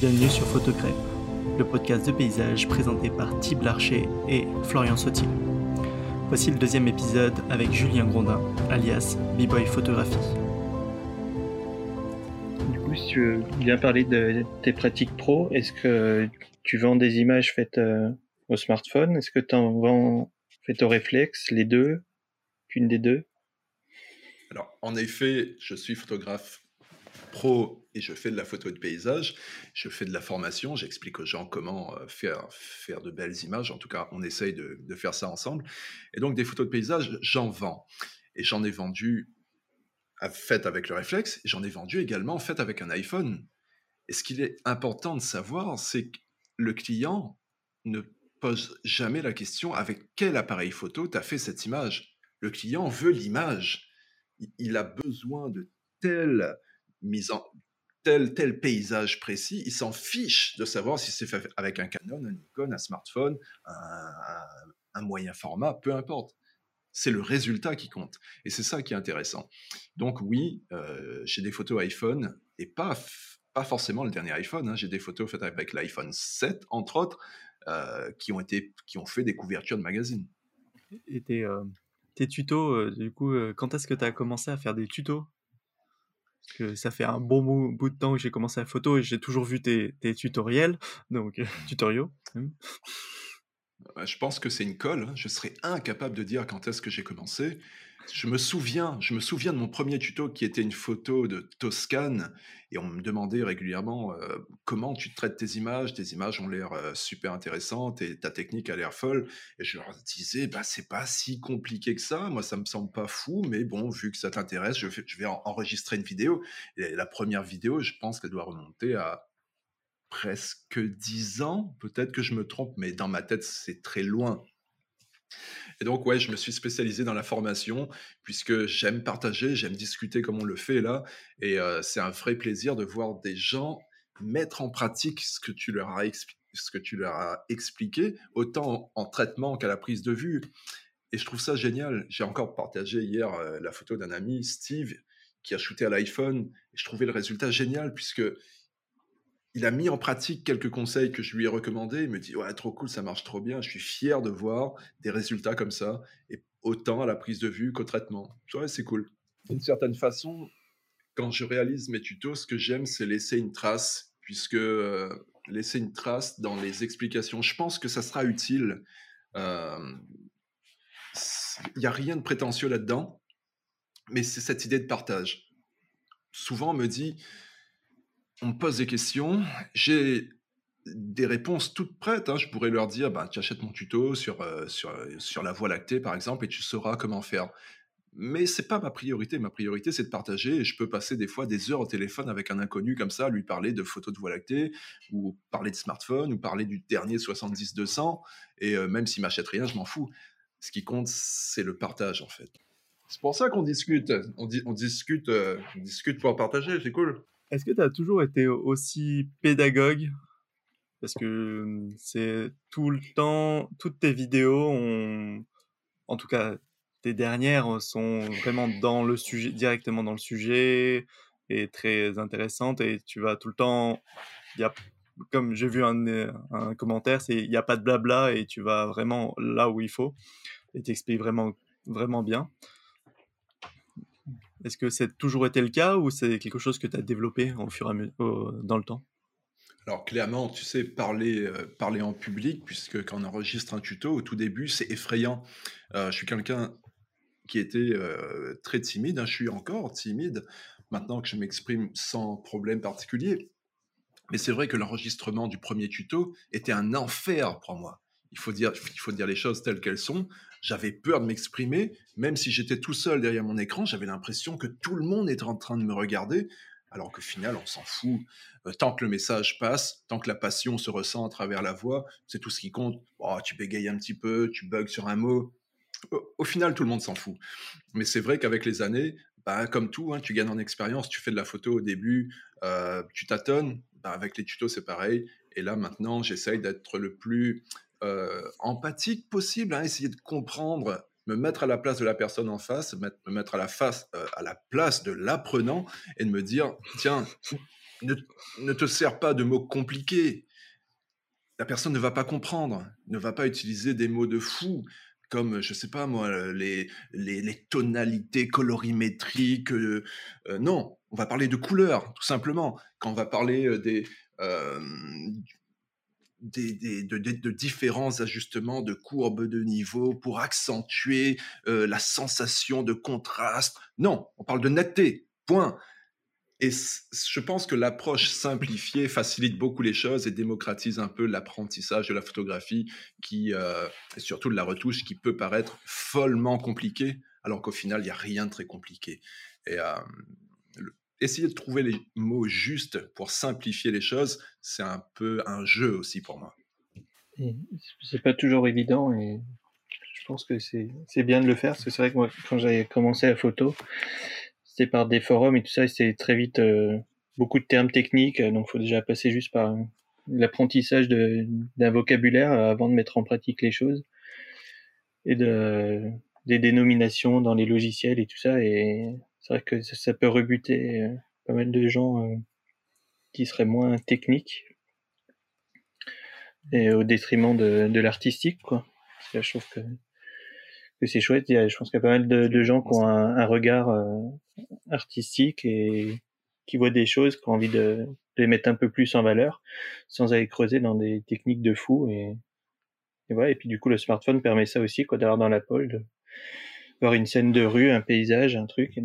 Bienvenue sur Photocrêpe, le podcast de paysage présenté par Thib Larcher et Florian Sautier. Voici le deuxième épisode avec Julien Grondin, alias B-Boy Photographie. Du coup, si tu viens parler de tes pratiques pro, est-ce que tu vends des images faites euh, au smartphone? Est-ce que tu en vends faites au réflexe, les deux Qu'une des deux? Alors, en effet, je suis photographe pro et je fais de la photo de paysage, je fais de la formation, j'explique aux gens comment euh, faire, faire de belles images, en tout cas on essaye de, de faire ça ensemble. Et donc des photos de paysage, j'en vends. Et j'en ai vendu faites avec le réflexe, j'en ai vendu également faites avec un iPhone. Et ce qu'il est important de savoir, c'est que le client ne pose jamais la question avec quel appareil photo tu as fait cette image? Le client veut l'image. Il a besoin de telle mise en tel, tel paysage précis, il s'en fiche de savoir si c'est fait avec un Canon, un Nikon, un smartphone, un, moyen format, peu importe. C'est le résultat qui compte. Et c'est ça qui est intéressant. Donc oui, euh, j'ai des photos iPhone, et pas, pas forcément le dernier iPhone, hein. j'ai des photos faites avec l'iPhone 7, entre autres, euh, qui, ont été, qui ont fait des couvertures de magazines. Et tes, euh, tes tutos, euh, du coup, quand est-ce que tu as commencé à faire des tutos? Que ça fait un bon bout, de temps que j'ai commencé la photo et j'ai toujours vu tes, tes tutoriels, donc euh, tutoriaux. Mmh. Bah, Je pense que c'est une colle. hein. Je serais incapable de dire quand est-ce que j'ai commencé. Je me souviens, je me souviens de mon premier tuto qui était une photo de Toscane et on me demandait régulièrement euh, comment tu traites tes images? Tes images ont l'air euh, super intéressantes et ta technique a l'air folle. Et je leur disais, bah c'est pas si compliqué que ça. Moi, ça me semble pas fou, mais bon, vu que ça t'intéresse, je, vais en- enregistrer une vidéo. La première vidéo, je pense qu'elle doit remonter à presque 10 ans. Peut-être que je me trompe, mais dans ma tête, c'est très loin. Et donc, ouais, je me suis spécialisé dans la formation puisque j'aime partager, j'aime discuter comme on le fait là. Et euh, c'est un vrai plaisir de voir des gens mettre en pratique ce que tu leur as, expliqué, autant en, en traitement qu'à la prise de vue. Et je trouve ça génial. J'ai encore partagé hier euh, la photo d'un ami, Steve, qui a shooté à l'iPhone. Je trouvais le résultat génial puisque il a mis en pratique quelques conseils que je lui ai recommandés. Il me dit Ouais, trop cool, ça marche trop bien. Je suis fier de voir des résultats comme ça, et autant à la prise de vue qu'au traitement. Je Ouais, c'est cool. D'une certaine façon, quand je réalise mes tutos, ce que j'aime, c'est laisser une trace, puisque euh, laisser une trace dans les explications, je pense que ça sera utile. Euh, Il n'y a rien de prétentieux là-dedans, mais c'est cette idée de partage. Souvent, on me dit on me pose des questions, j'ai des réponses toutes prêtes. hein. Je pourrais leur dire, bah, tu achètes mon tuto sur, euh, sur, euh, sur la voie lactée, par exemple, et tu sauras comment faire. Mais c'est pas ma priorité. Ma priorité, c'est de partager. Et je peux passer des fois des heures au téléphone avec un inconnu comme ça, lui parler de photos de voie lactée, ou parler de smartphone, ou parler du dernier 70-200. Et euh, même s'il m'achète rien, je m'en fous. Ce qui compte, c'est le partage, en fait. C'est pour ça qu'on discute. On, on discute, on discute pour partager. C'est cool. Est-ce que tu as toujours été aussi pédagogue? Parce que mmh, c'est tout le temps, toutes tes vidéos en tout cas, tes dernières sont vraiment dans le sujet, directement dans le sujet et très intéressantes et tu vas tout le temps, y a, comme j'ai vu un, un commentaire, c'est il n'y a pas de blabla et tu vas vraiment là où il faut et t'expliques vraiment, vraiment bien. Est-ce que c'est toujours été le cas ou c'est quelque chose que tu as développé au fur et à mesure dans le temps? Alors clairement, tu sais, parler, euh, parler en public, puisque quand on enregistre un tuto, au tout début, c'est effrayant. Euh, je suis quelqu'un qui était euh, très timide, hein, je suis encore timide, maintenant que je m'exprime sans problème particulier. Mais c'est vrai que l'enregistrement du premier tuto était un enfer pour moi. Il faut dire, il faut dire les choses telles qu'elles sont. J'avais peur de m'exprimer, même si j'étais tout seul derrière mon écran, j'avais l'impression que tout le monde était en train de me regarder, alors qu'au final, on s'en fout. Euh, tant que le message passe, tant que la passion se ressent à travers la voix, c'est tout ce qui compte. Oh, tu bégayes un petit peu, tu bugs sur un mot. Au, final, tout le monde s'en fout. Mais c'est vrai qu'avec les années, bah, comme tout, hein, tu gagnes en expérience. Tu fais de la photo au début, euh, tu tâtonnes. Bah, avec les tutos, c'est pareil. Et là, maintenant, j'essaye d'être le plus euh, empathique possible, hein, essayer de comprendre, me mettre à la place de la personne en face, me mettre à la, face, euh, à la place de l'apprenant et de me dire, tiens, ne, ne te sers pas de mots compliqués. La personne ne va pas comprendre, ne va pas utiliser des mots de fou comme, je sais pas moi, les, les, tonalités colorimétriques. Euh, euh, non, on va parler de couleurs, tout simplement. Quand on va parler euh, des, de, de, différents ajustements de courbes de niveau pour accentuer la sensation de contraste. Non, on parle de netteté. Point. Et je pense que l'approche simplifiée facilite beaucoup les choses et démocratise un peu l'apprentissage de la photographie, qui, euh, et surtout de la retouche, qui peut paraître follement compliqué, alors qu'au final, il n'y a rien de très compliqué. Et euh, essayer de trouver les mots justes pour simplifier les choses, c'est un peu un jeu aussi pour moi. C'est pas toujours évident et je pense que c'est bien de le faire, parce que c'est vrai que moi, quand j'avais commencé la photo, par des forums et tout ça, c'est très vite euh, beaucoup de termes techniques, donc il faut déjà passer juste par l'apprentissage d'un vocabulaire avant de mettre en pratique les choses et de, des dénominations dans les logiciels et tout ça. Et c'est vrai que ça, peut rebuter euh, pas mal de gens euh, qui seraient moins techniques et au détriment de, l'artistique, quoi. je trouve que c'est chouette. Je pense qu'il y a pas mal de, gens qui ont un, regard euh, artistique et qui voient des choses, qui ont envie de, les mettre un peu plus en valeur, sans aller creuser dans des techniques de fou. Et, voilà. Et puis du coup, le smartphone permet ça aussi, quoi, d'avoir dans la poche, voir une scène de rue, un paysage, un truc,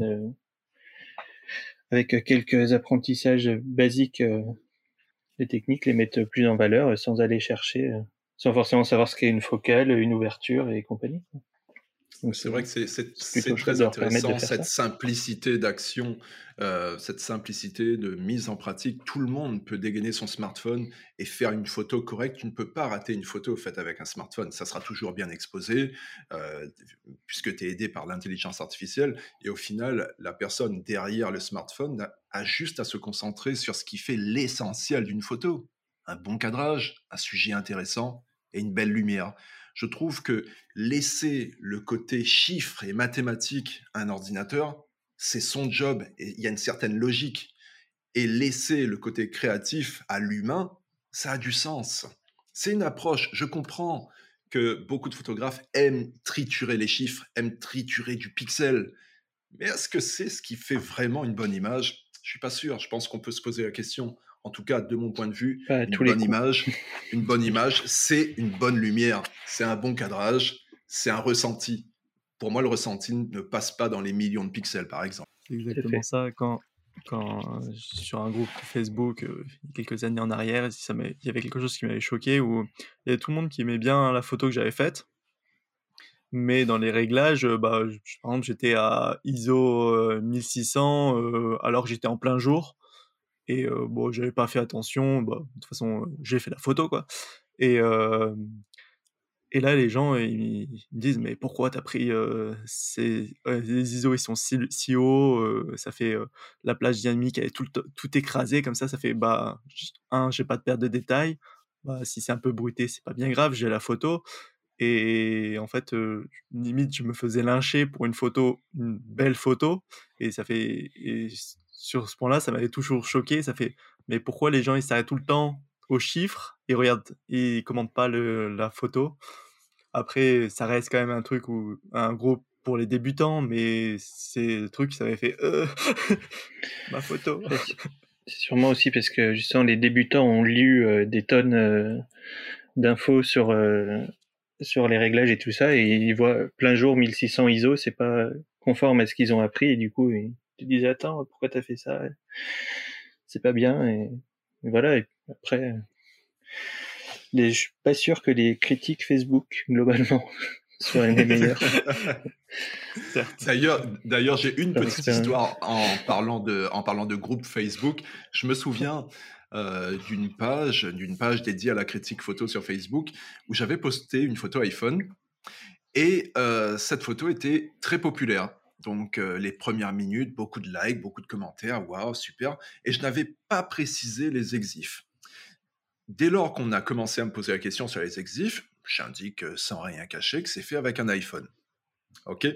avec quelques apprentissages basiques euh, des techniques, les mettre plus en valeur sans aller chercher, euh, sans forcément savoir ce qu'est une focale, une ouverture et compagnie. C'est vrai que c'est très intéressant, cette simplicité d'action, euh, cette simplicité de mise en pratique. Tout le monde peut dégainer son smartphone et faire une photo correcte. Tu ne peux pas rater une photo faite avec un smartphone. Ça sera toujours bien exposé, euh, puisque tu es aidé par l'intelligence artificielle. Et au final, la personne derrière le smartphone a juste à se concentrer sur ce qui fait l'essentiel d'une photo. Un bon cadrage, un sujet intéressant et une belle lumière je trouve que laisser le côté chiffre et mathématique à un ordinateur, c'est son job et il y a une certaine logique. Et laisser le côté créatif à l'humain, ça a du sens. C'est une approche, je comprends que beaucoup de photographes aiment triturer les chiffres, aiment triturer du pixel. Mais est-ce que c'est ce qui fait vraiment une bonne image? Je suis pas sûr. Je pense qu'on peut se poser la question en tout cas de mon point de vue, une bonne image, une bonne image, c'est une bonne lumière, c'est un bon cadrage, c'est un ressenti. Pour moi, le ressenti ne passe pas dans les millions de pixels, par exemple. C'est exactement ça. Quand, quand sur un groupe Facebook, euh, quelques années en arrière, il y avait quelque chose qui m'avait choqué où il y avait tout le monde qui aimait bien la photo que j'avais faite. Mais dans les réglages, bah, par exemple, j'étais à ISO 1600 euh, alors que j'étais en plein jour. Et bon, j'avais pas fait attention. Bah, de toute façon, j'ai fait la photo, quoi. Et, et là, les gens, ils, me disent, mais pourquoi t'as pris ces... les ISO, ils sont si, si hauts, ça fait la plage dynamique, elle est tout, tout écrasée, comme ça, ça fait, bah, un, j'ai pas de perte de détails. Bah, si c'est un peu bruité, c'est pas bien grave, j'ai la photo. Et en fait, limite, je me faisais lyncher pour une photo, une belle photo. Et ça fait, sur ce point-là, ça m'avait toujours choqué. Ça fait, mais pourquoi les gens ils s'arrêtent tout le temps aux chiffres et regardent, ils commentent pas le, la photo? Après, ça reste quand même un truc où un gros pour les débutants, mais c'est le truc ça m'avait fait euh, ma photo. C'est sûrement aussi parce que justement les débutants ont lu euh, des tonnes euh, d'infos sur sur les réglages et tout ça et ils voient plein jour 1600 ISO, c'est pas conforme à ce qu'ils ont appris et du coup tu disais attends pourquoi t'as fait ça? C'est pas bien et, voilà et après les, je suis pas sûr que les critiques Facebook globalement soient les meilleures. D'ailleurs d'ailleurs j'ai une petite histoire en parlant de en parlant de groupe Facebook. Je me souviens euh, d'une page d'une page dédiée à la critique photo sur Facebook où j'avais posté une photo iPhone et euh, cette photo était très populaire donc les premières minutes, beaucoup de likes, beaucoup de commentaires, waouh, super. Et je n'avais pas précisé les exifs. Dès lors qu'on a commencé à me poser la question sur les exifs, j'indique sans rien cacher que c'est fait avec un iPhone. OK?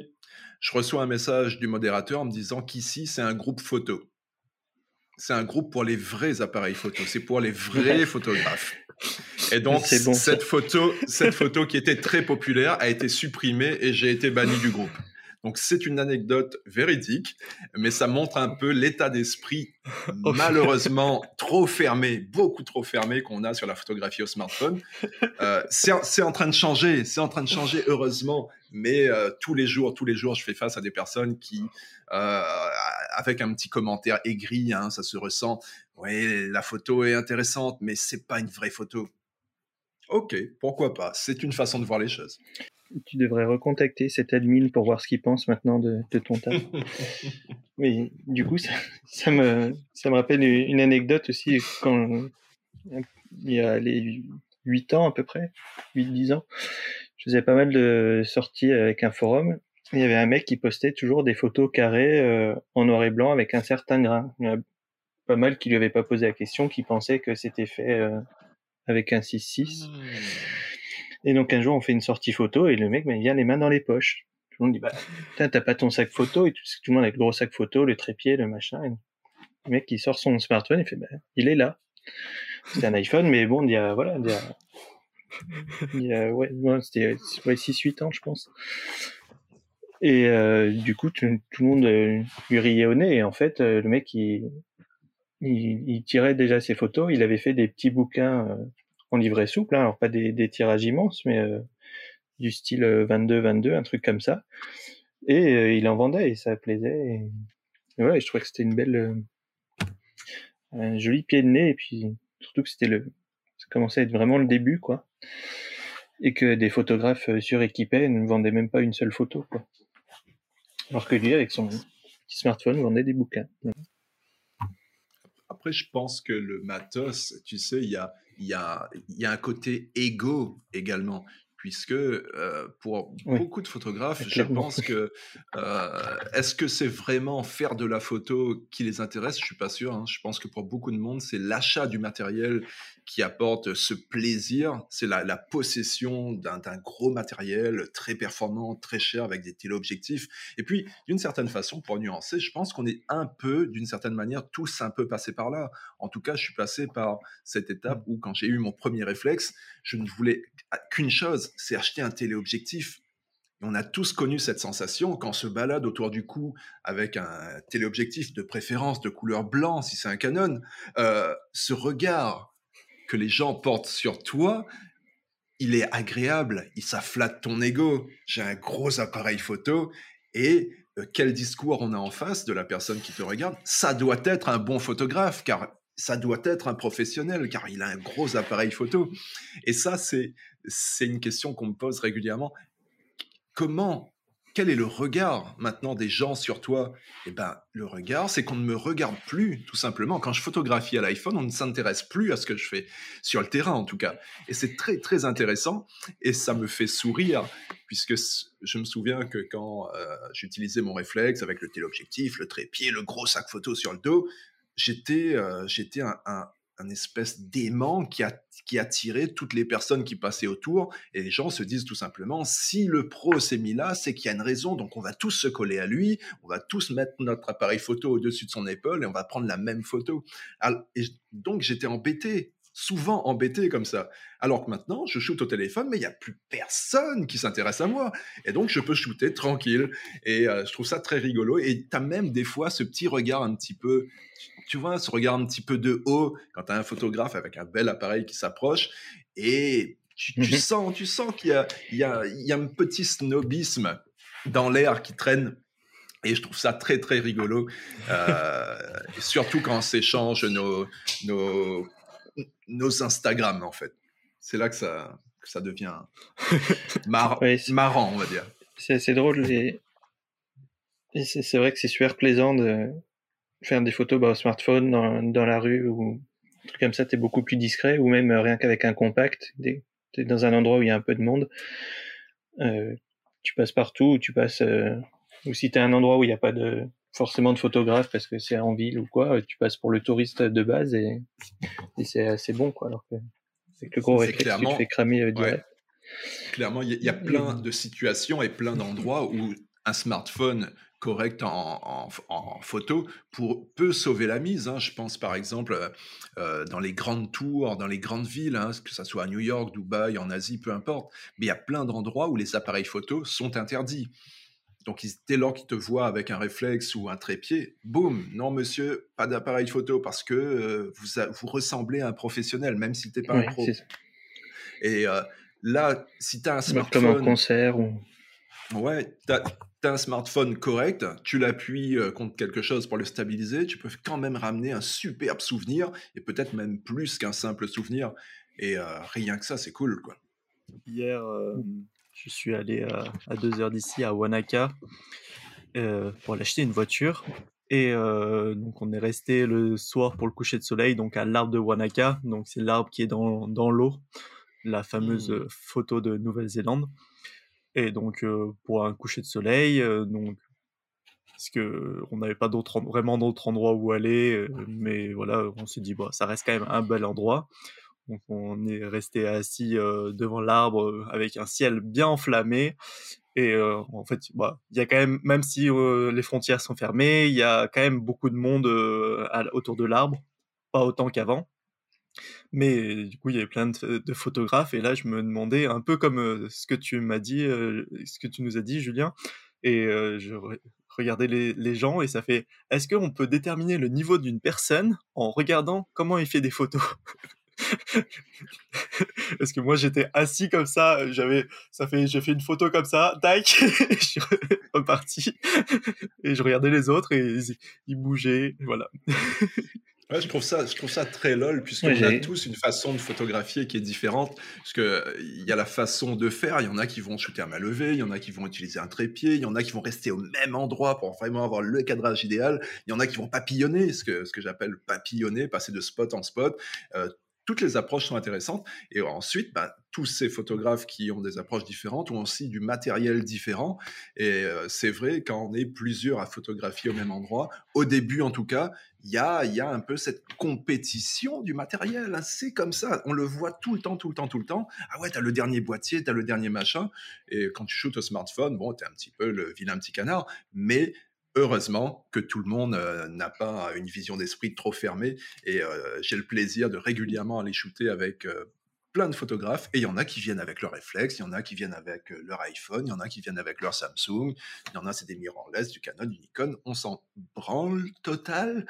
Je reçois un message du modérateur en me disant qu'ici, c'est un groupe photo. c'est un groupe pour les vrais appareils photo. C'est pour les vrais photographes. Et donc, cette, photo, cette photo qui était très populaire a été supprimée et j'ai été banni du groupe. Donc, c'est une anecdote véridique, mais ça montre un peu l'état d'esprit malheureusement trop fermé, beaucoup trop fermé qu'on a sur la photographie au smartphone. Euh, c'est en train de changer, c'est en train de changer, heureusement, mais euh, tous les jours, tous les jours, je fais face à des personnes qui, euh, avec un petit commentaire aigri, hein, ça se ressent, oui, la photo est intéressante, mais c'est pas une vraie photo. Ok, pourquoi pas C'est une façon de voir les choses. Tu devrais recontacter cet admin pour voir ce qu'il pense maintenant de, ton tas. Mais du coup, ça, me, ça me rappelle une anecdote aussi quand il y a les 8 ans à peu près, 8-10 ans, je faisais pas mal de sorties avec un forum. Il y avait un mec qui postait toujours des photos carrées euh, en noir et blanc avec un certain grain. Il y en a pas mal qui lui avaient pas posé la question, qui pensaient que c'était fait euh, avec un 6-6. Et donc un jour, on fait une sortie photo et le mec ben, vient les mains dans les poches. Tout le monde dit bah t'as pas ton sac photo et tout, tout le monde a le gros sac photo, le trépied, le machin. le mec il sort son smartphone, il fait bah il est là. C'est un iPhone, mais bon, il y a voilà, il y a, il y a ouais, c'était ouais, 6-8 ans, je pense. Et euh, du coup, tout, le monde euh, lui riait au nez. Et en fait, euh, le mec, il, il, il, tirait déjà ses photos. Il avait fait des petits bouquins en livret souple, hein, alors pas des, tirages immenses, mais euh, du style 22-22, euh, un truc comme ça. Et euh, il en vendait et ça plaisait. Et, voilà, je trouvais que c'était une belle, un joli pied de nez. Et puis surtout que c'était le, ça commençait à être vraiment le début, quoi. Et que des photographes suréquipés ne vendaient même pas une seule photo, quoi. Alors que lui, avec son petit smartphone, vendait des bouquins. Je pense que le matos, tu sais, il y a, y a, y a un côté égo également puisque euh, pour beaucoup de photographes, je pense que euh, est-ce que c'est vraiment faire de la photo qui les intéresse? Je suis pas sûr. Hein. Je pense que pour beaucoup de monde, c'est l'achat du matériel qui apporte ce plaisir. C'est la, la, possession d'un gros matériel très performant, très cher, avec des téléobjectifs. Et puis, d'une certaine façon, pour nuancer, je pense qu'on est un peu, d'une certaine manière, tous un peu passés par là. En tout cas, je suis passé par cette étape où, quand j'ai eu mon premier réflexe, je ne voulais qu'une chose, c'est acheter un téléobjectif. on a tous connu cette sensation quand on se balade autour du cou avec un téléobjectif de préférence de couleur blanc, si c'est un Canon. Euh, ce regard que les gens portent sur toi, il est agréable, il s'afflatte ton ego. J'ai un gros appareil photo et euh, quel discours on a en face de la personne qui te regarde Ça doit être un bon photographe, car ça doit être un professionnel car il a un gros appareil photo. Et ça, c'est, une question qu'on me pose régulièrement. Comment, quel est le regard maintenant des gens sur toi? Eh ben, le regard, c'est qu'on ne me regarde plus, tout simplement. Quand je photographie à l'iPhone, on ne s'intéresse plus à ce que je fais, sur le terrain en tout cas. Et c'est très, très intéressant et ça me fait sourire puisque je me souviens que quand euh, j'utilisais mon réflexe avec le téléobjectif, le trépied, le gros sac photo sur le dos, j'étais euh, un, un, espèce d'aimant qui, qui attirait toutes les personnes qui passaient autour. Et les gens se disent tout simplement, si le pro s'est mis là, c'est qu'il y a une raison. Donc on va tous se coller à lui, on va tous mettre notre appareil photo au-dessus de son épaule et on va prendre la même photo. Et donc j'étais embêté souvent embêté comme ça. Alors que maintenant, je shoote au téléphone, mais il n'y a plus personne qui s'intéresse à moi. Et donc, je peux shooter tranquille. Et euh, je trouve ça très rigolo. Et tu as même des fois ce petit regard un petit peu, tu vois, ce regard un petit peu de haut quand tu as un photographe avec un bel appareil qui s'approche. Et tu, mhm. sens, tu sens qu'il y a, il y, a, il y a un petit snobisme dans l'air qui traîne et je trouve ça très, très rigolo, euh, surtout quand on s'échange nos, nos, nos Instagram, en fait. C'est là que ça, ça devient marrant, on va dire. C'est drôle. Et, c'est vrai que c'est super plaisant de faire des photos bah, au smartphone, dans, la rue ou un truc comme ça, tu es beaucoup plus discret, ou même rien qu'avec un compact. Tu es dans un endroit où il y a un peu de monde. Euh, tu passes partout, tu passes. Euh, ou si tu es un endroit où il n'y a pas de forcément de photographe parce que c'est en ville ou quoi, tu passes pour le touriste de base et, c'est assez bon quoi. Alors que c'est le gros réflexe, tu te fais cramer euh, direct. Clairement, il y, a plein de situations et plein d'endroits où un smartphone correct en, photo pour, peut sauver la mise. Hein. Je pense par exemple euh, dans les grandes tours, dans les grandes villes, hein, que ce soit à New York, Dubaï, en Asie, peu importe. Mais il y a plein d'endroits où les appareils photos sont interdits. Donc, dès lors qu'ils te voient avec un réflexe ou un trépied, boum, non monsieur, pas d'appareil photo parce que euh, vous, vous ressemblez à un professionnel, même si tu n'es pas un pro. Et euh, là, si tu as un smartphone... Comme un concert ou... Ouais, tu as, un smartphone correct, tu l'appuies euh, contre quelque chose pour le stabiliser, tu peux quand même ramener un superbe souvenir, et peut-être même plus qu'un simple souvenir. Et rien que ça, c'est cool, quoi. Hier, je suis allé à, deux heures d'ici, à Wanaka, euh, pour aller acheter une voiture. Et euh, donc, on est resté le soir pour le coucher de soleil, donc à l'arbre de Wanaka. Donc, c'est l'arbre qui est dans, dans l'eau, la fameuse mmh. photo de Nouvelle-Zélande. Et donc, euh, pour un coucher de soleil, donc, parce que on n'avait pas d'autre, vraiment d'autres endroits où aller, mais voilà, on s'est dit, bon, ça reste quand même un bel endroit. Donc on est resté assis devant l'arbre avec un ciel bien enflammé. Et en fait, bah, il y a quand même, même si les frontières sont fermées, il y a quand même beaucoup de monde autour de l'arbre, pas autant qu'avant. Mais du coup, il y avait plein de, photographes. Et là, je me demandais, un peu comme ce que tu m'as dit, ce que tu nous as dit, Julien. Et je regardais les, gens et ça fait, est-ce qu'on peut déterminer le niveau d'une personne en regardant comment il fait des photos? Parce que moi j'étais assis comme ça, j'avais, ça fait, j'ai fait une photo comme ça, tac, je suis reparti et je regardais les autres et ils, bougeaient, voilà. Ouais, je trouve ça, je trouve ça très lol puisqu'on a tous une façon de photographier qui est différente. Parce que il y a la façon de faire. Il y en a qui vont shooter à main levée, il y en a qui vont utiliser un trépied, il y en a qui vont rester au même endroit pour vraiment avoir le cadrage idéal. Il y en a qui vont papillonner, ce que ce que j'appelle papillonner, passer de spot en spot. Euh, toutes les approches sont intéressantes. Et ensuite, bah, tous ces photographes qui ont des approches différentes ont aussi du matériel différent. Et euh, c'est vrai, quand on est plusieurs à photographier au même endroit, au début en tout cas, il y a, y a un peu cette compétition du matériel. Hein. C'est comme ça. On le voit tout le temps, tout le temps, tout le temps. Ah ouais, t'as le dernier boîtier, t'as le dernier machin. Et quand tu shootes au smartphone, bon, t'es un petit peu le vilain petit canard. Mais heureusement que tout le monde euh, n'a pas une vision d'esprit trop fermée et euh, j'ai le plaisir de régulièrement aller shooter avec euh, plein de photographes et il y en a qui viennent avec leur réflexe, il y en a qui viennent avec leur iPhone, il y en a qui viennent avec leur Samsung, il y en a c'est des mirrorless, du Canon, du Nikon, on s'en branle total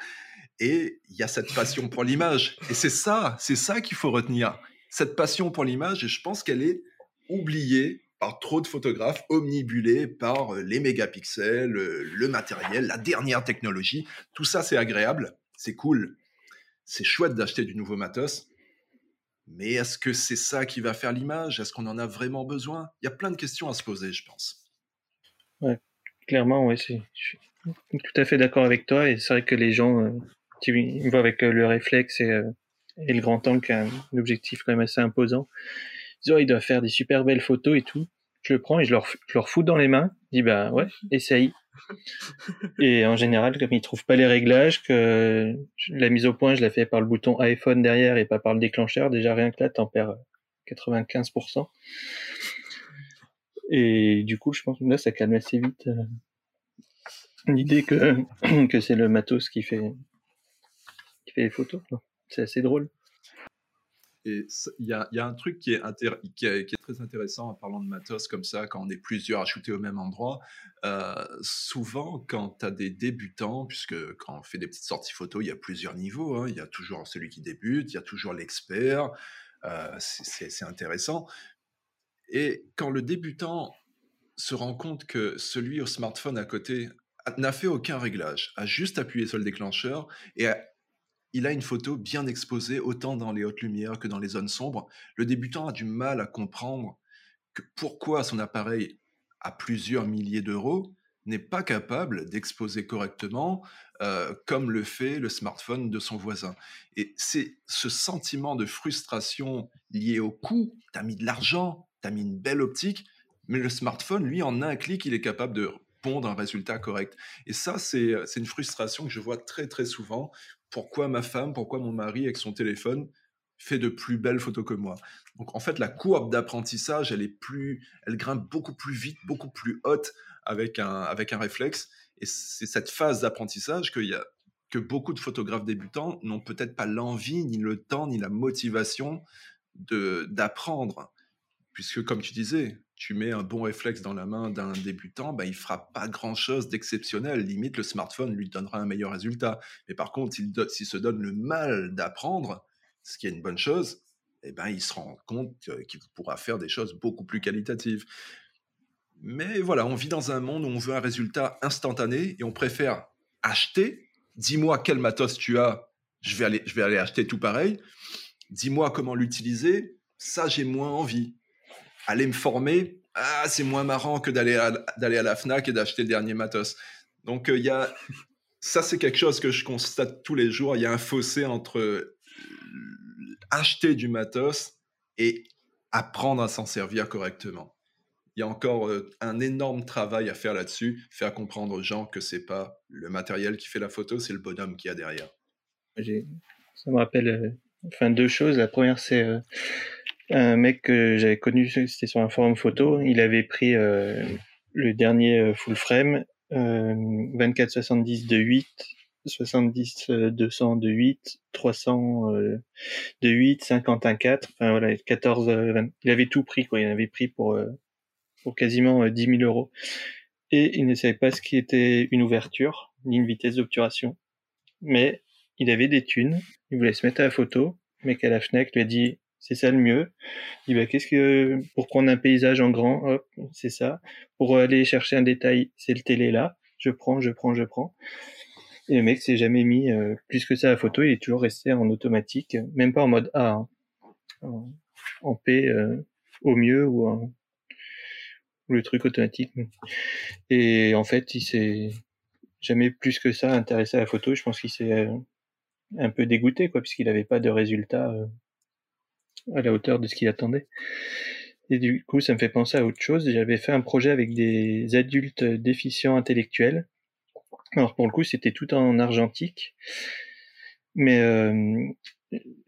et il y a cette passion pour l'image et c'est ça, c'est ça qu'il faut retenir, cette passion pour l'image et je pense qu'elle est oubliée par trop de photographes, omnibulés par euh, les mégapixels, euh, le matériel, la dernière technologie. Tout ça, c'est agréable, c'est cool, c'est chouette d'acheter du nouveau matos. Mais est-ce que c'est ça qui va faire l'image? Est-ce qu'on en a vraiment besoin? Il y a plein de questions à se poser, je pense. Ouais, clairement, oui, je suis tout à fait d'accord avec toi. Et c'est vrai que les gens, euh, voient avec le réflexe et, et le grand angle un objectif quand même assez imposant ils doivent faire des super belles photos et tout. Je le prends et je leur, je leur fous dans les mains. Je dis, bah ouais, essaye. et en général, comme ils trouvent pas les réglages, que la mise au point, je la fais par le bouton iPhone derrière et pas par le déclencheur, déjà rien que là, t'en perds 95%. Et du coup, je pense que là, ça calme assez vite euh, l'idée que, que c'est le matos qui fait, qui fait les photos. C'est assez drôle. Et il y a, un truc qui est, très intéressant en parlant de matos comme ça, quand on est plusieurs à shooter au même endroit. Euh, souvent, quand tu as des débutants, puisque quand on fait des petites sorties photos, il y a plusieurs niveaux. Hein. Il y a toujours celui qui débute, il y a toujours l'expert. Euh, c'est intéressant. Et quand le débutant se rend compte que celui au smartphone à côté n'a fait aucun réglage, a juste appuyé sur le déclencheur et a il a une photo bien exposée autant dans les hautes lumières que dans les zones sombres. Le débutant a du mal à comprendre que pourquoi son appareil à plusieurs milliers d'euros n'est pas capable d'exposer correctement euh, comme le fait le smartphone de son voisin. Et c'est ce sentiment de frustration lié au coût. Tu as mis de l'argent, tu as mis une belle optique, mais le smartphone, lui, en un clic, il est capable de pondre un résultat correct. Et ça, c'est une frustration que je vois très très souvent pourquoi ma femme, pourquoi mon mari avec son téléphone fait de plus belles photos que moi? Donc en fait, la courbe d'apprentissage, elle est plus, elle grimpe beaucoup plus vite, beaucoup plus haute avec un, avec un réflexe. Et c'est cette phase d'apprentissage qu'il y a que beaucoup de photographes débutants n'ont peut-être pas l'envie, ni le temps, ni la motivation d'apprendre. Puisque, comme tu disais, tu mets un bon réflexe dans la main d'un débutant, bah, il fera pas grand-chose d'exceptionnel. Limite, le smartphone lui donnera un meilleur résultat. Mais par contre, s'il se donne le mal d'apprendre, ce qui est une bonne chose, eh ben, il se rend compte qu'il pourra faire des choses beaucoup plus qualitatives. Mais voilà, on vit dans un monde où on veut un résultat instantané et on préfère acheter dis-moi quel matos tu as, je vais aller, je vais aller acheter tout pareil. Dis-moi comment l'utiliser, ça j'ai moins envie. Aller me former, ah, c'est moins marrant que d'aller à, à la Fnac et d'acheter le dernier matos. Donc euh, y a, ça c'est quelque chose que je constate tous les jours. Il y a un fossé entre acheter du matos et apprendre à s'en servir correctement il y a encore euh, un énorme travail à faire là-dessus, faire comprendre aux gens que c'est pas le matériel qui fait la photo, c'est le bonhomme qui a derrière. Ça me rappelle euh, enfin deux choses. La première, c'est un mec que j'avais connu, c'était sur un forum photo. Il avait pris le dernier full frame 24-70 de 8 70 200 de 8, 300 de 8, 51 4, enfin voilà, 14 il avait tout pris quoi, il avait pris pour pour quasiment 10 euh, 000 euros. Et il ne savait pas ce qui était une ouverture, ni une vitesse d'obturation. Mais il avait des thunes, il voulait se mettre à la photo, mais qu'à la FNAC lui a dit c'est ça le mieux. Il dit bah, qu'est-ce que pour prendre un paysage en grand, hop, c'est ça. Pour aller chercher un détail, c'est le télé là. Je prends, je prends, je prends. Et le mec s'est jamais mis euh, plus que ça à la photo. Il est toujours resté en automatique, même pas en mode A, hein. en, P euh, au mieux ou en, le truc automatique. Et en fait, il s'est jamais plus que ça intéressé à la photo. Je pense qu'il s'est euh, un peu dégoûté, quoi, puisqu'il n'avait pas de résultat euh, à la hauteur de ce qu'il attendait. Et du coup, ça me fait penser à autre chose. J'avais fait un projet avec des adultes déficients intellectuels. Alors pour le coup, c'était tout en argentique. Mais euh,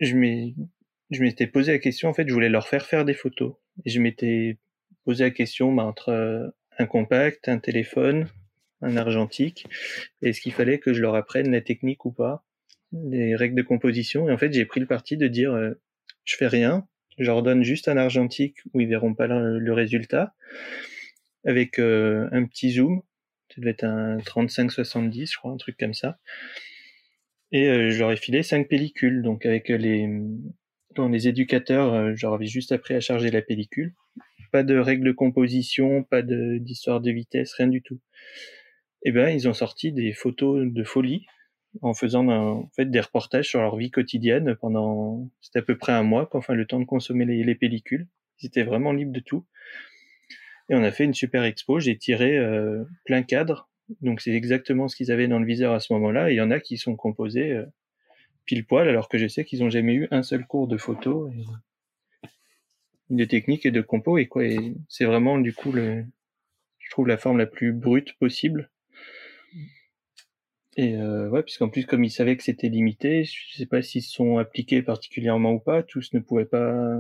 je m'étais posé la question, en fait, je voulais leur faire faire des photos. Et je m'étais poser la question bah, entre euh, un compact, un téléphone, un argentique, est-ce qu'il fallait que je leur apprenne la technique ou pas, les règles de composition. Et en fait, j'ai pris le parti de dire, euh, je fais rien, je donne juste un argentique où ils verront pas le, résultat, avec euh, un petit zoom, ça devait être un 35-70, je crois, un truc comme ça. Et je leur ai filé cinq pellicules, donc avec les, dans les éducateurs, je leur avais juste appris à charger la pellicule pas de règles de composition, pas d'histoire de, vitesse, rien du tout. Et eh ben, ils ont sorti des photos de folie en faisant en fait des reportages sur leur vie quotidienne pendant c'était à peu près un mois, enfin le temps de consommer les, pellicules. Ils étaient vraiment libres de tout. Et on a fait une super expo. J'ai tiré euh, plein cadre. Donc c'est exactement ce qu'ils avaient dans le viseur à ce moment-là. Et il y en a qui sont composés euh, pile poil, alors que je sais qu'ils n'ont jamais eu un seul cours de photo. De technique et de compo et quoi. C'est vraiment du coup le, je trouve la forme la plus brute possible. Et euh, ouais, puisqu'en plus comme ils savaient que c'était limité, je sais pas s'ils sont appliqués particulièrement ou pas. Tous ne pouvaient pas.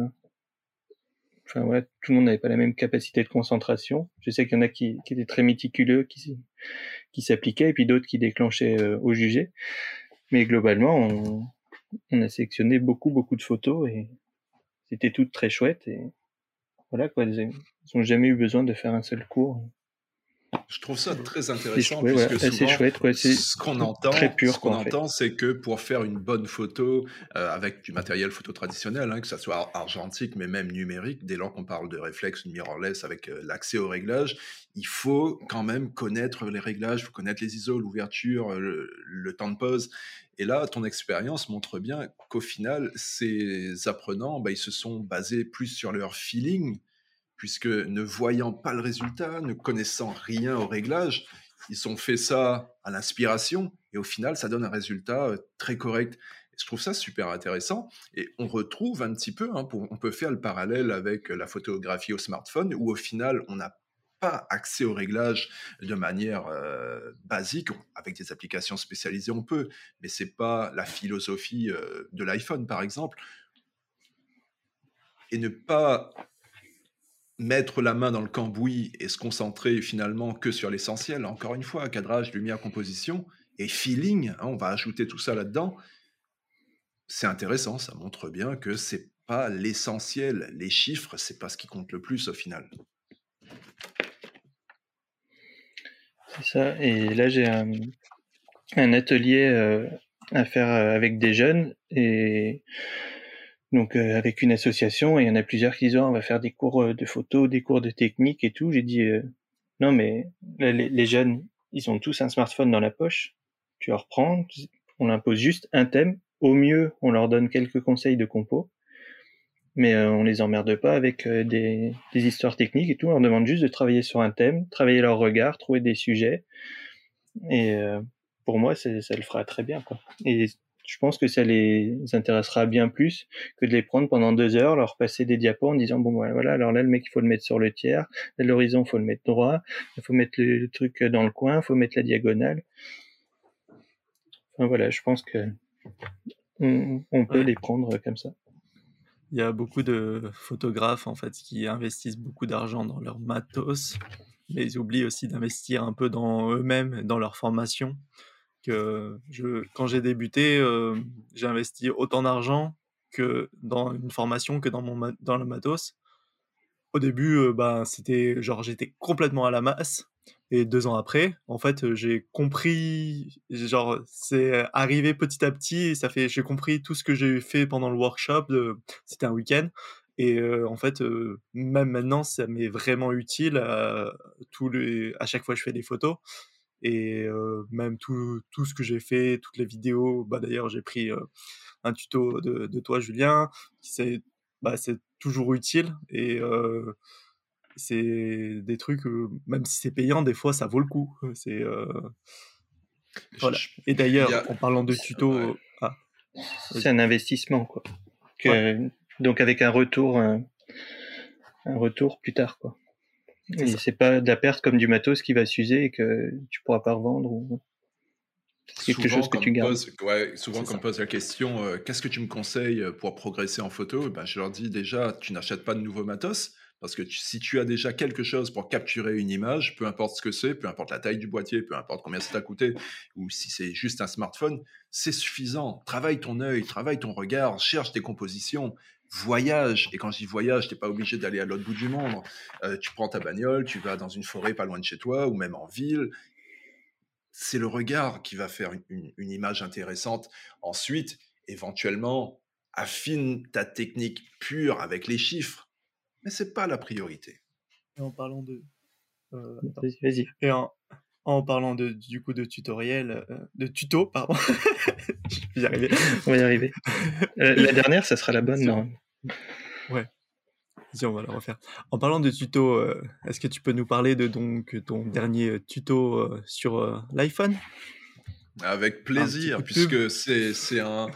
Enfin ouais, tout le monde n'avait pas la même capacité de concentration. Je sais qu'il y en a qui, étaient très méticuleux, qui qui s'appliquaient, et puis d'autres qui déclenchaient euh, au jugé. Mais globalement, on, on a sélectionné beaucoup beaucoup de photos et c'était toutes très chouettes et voilà quoi, ils n'ont jamais eu besoin de faire un seul cours. Je trouve ça très intéressant puisque souvent, chouette, ce qu'on entend, très pur, ce qu'on entend, c'est que pour faire une bonne photo euh, avec du matériel photo traditionnel, hein, que ça soit argentique mais même numérique, dès lors qu'on parle de réflexe mirrorless avec euh, l'accès au réglage, il faut quand même connaître les réglages, il faut connaître les ISO, l'ouverture, le, le, temps de pause. Et là, ton expérience montre bien qu'au final, ces apprenants, bah, ils se sont basés plus sur leur feeling puisque ne voyant pas le résultat, ne connaissant rien au réglage, ils ont fait ça à l'inspiration et au final, ça donne un résultat euh, très correct. je trouve ça super intéressant et on retrouve un petit peu, hein, on peut faire le parallèle avec la photographie au smartphone où au final, on n'a pas accès au réglage de manière euh, basique. Avec des applications spécialisées, on peut, mais c'est pas la philosophie euh, de l'iPhone, par exemple. Et ne pas mettre la main dans le cambouis et se concentrer finalement que sur l'essentiel. Encore une fois, cadrage, lumière, composition et feeling, hein, on va ajouter tout ça là-dedans. C'est intéressant, ça montre bien que c'est pas l'essentiel. Les chiffres, c'est pas ce qui compte le plus au final. C'est ça. Et là, j'ai un, atelier euh, à faire euh, avec des jeunes et donc euh, avec une association et il y en a plusieurs qui disent oh, on va faire des cours euh, de photo, des cours de technique et tout. J'ai dit euh, non mais les, jeunes ils ont tous un smartphone dans la poche. Tu leur prends, on impose juste un thème. Au mieux on leur donne quelques conseils de compo, mais on les emmerde pas avec des, des, histoires techniques et tout. On leur demande juste de travailler sur un thème, travailler leur regard, trouver des sujets et pour moi ça le fera très bien quoi. Je pense que ça les intéressera bien plus que de les prendre pendant deux heures, leur passer des diapos en disant bon voilà, alors là le mec il faut le mettre sur le tiers, l'horizon il faut le mettre droit, il faut mettre le, truc dans le coin, il faut mettre la diagonale. Enfin voilà, je pense que on, peut les prendre comme ça. Il y a beaucoup de photographes en fait qui investissent beaucoup d'argent dans leur matos, mais ils oublient aussi d'investir un peu dans eux-mêmes, dans leur formation que quand j'ai débuté, euh, j'ai investi autant d'argent que dans une formation que dans, mon, dans le matos. Au début, euh, bah, c'était genre j'étais complètement à la masse. Et deux ans après, en fait, j'ai compris, genre, c'est arrivé petit à petit, et ça fait, j'ai compris tout ce que j'ai fait pendant le workshop, c'était un week-end, et euh, en fait, même maintenant, ça m'est vraiment utile à, tous les, à chaque fois que je fais des photos et même tout, tout, ce que j'ai fait, toutes les vidéos. Bah, D'ailleurs, j'ai pris un tuto de, de, toi, Julien. C'est bah, toujours utile et c'est des trucs, même si c'est payant, des fois, ça vaut le coup. C'est voilà. Et d'ailleurs, en parlant de tuto, ah, c'est un investissement, quoi. Donc avec un retour, un, un retour plus tard, quoi. C'est pas de la perte comme du matos qui va s'user et que tu pourras pas revendre ou quelque chose que tu gardes. souvent, quand on me pose la question euh, qu'est-ce que tu me conseilles euh, pour progresser en photo? Ben, Je leur dis déjà tu n'achètes pas de nouveau matos. Parce que si tu as déjà quelque chose pour capturer une image, peu importe ce que c'est, peu importe la taille du boîtier, peu importe combien ça t'a coûté, ou si c'est juste un smartphone, c'est suffisant. Travaille ton œil, travaille ton regard, cherche tes compositions, voyage. Et quand je dis voyage, tu n'es pas obligé d'aller à l'autre bout du monde. Euh, tu prends ta bagnole, tu vas dans une forêt pas loin de chez toi, ou même en ville. C'est le regard qui va faire une, image intéressante. Ensuite, éventuellement, affine ta technique pure avec les chiffres. Mais c'est pas la priorité. Et en parlant de... Euh, vas-y. Et en, en parlant de, du coup de tutoriel, euh, de tuto, pardon. Je vais y arriver. On va y arriver. Euh, la dernière, ça sera la bonne, non Ouais. Si, on va la refaire. En parlant de tuto, euh, est-ce que tu peux nous parler de donc ton dernier tuto sur l'iPhone? Avec plaisir, puisque c'est un,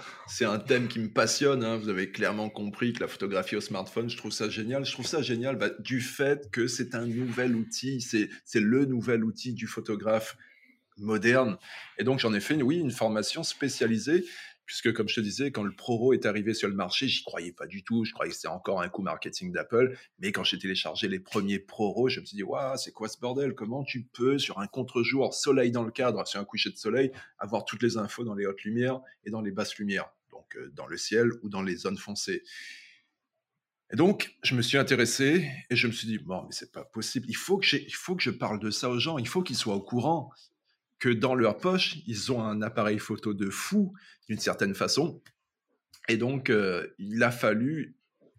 un thème qui me passionne. Hein. Vous avez clairement compris que la photographie au smartphone, je trouve ça génial. Je trouve ça génial bah, du fait que c'est un nouvel outil, c'est le nouvel outil du photographe moderne. Et donc j'en ai fait, oui, une formation spécialisée puisque comme je te disais, quand le ProRo est arrivé sur le marché, j'y croyais pas du tout. Je croyais que c'était encore un coup marketing d'Apple. Mais quand j'ai téléchargé les premiers ProRo, je me suis dit, c'est quoi ce bordel? Comment tu peux, sur un contre-jour, soleil dans le cadre, sur un coucher de soleil, avoir toutes les infos dans les hautes lumières et dans les basses lumières, donc euh, dans le ciel ou dans les zones foncées. Et donc, je me suis intéressé et je me suis dit, bon, mais c'est pas possible. Il faut que, il faut que je parle de ça aux gens. Il faut qu'ils soient au courant que dans leur poche, ils ont un appareil photo de fou, d'une certaine façon. Et donc, euh, il a fallu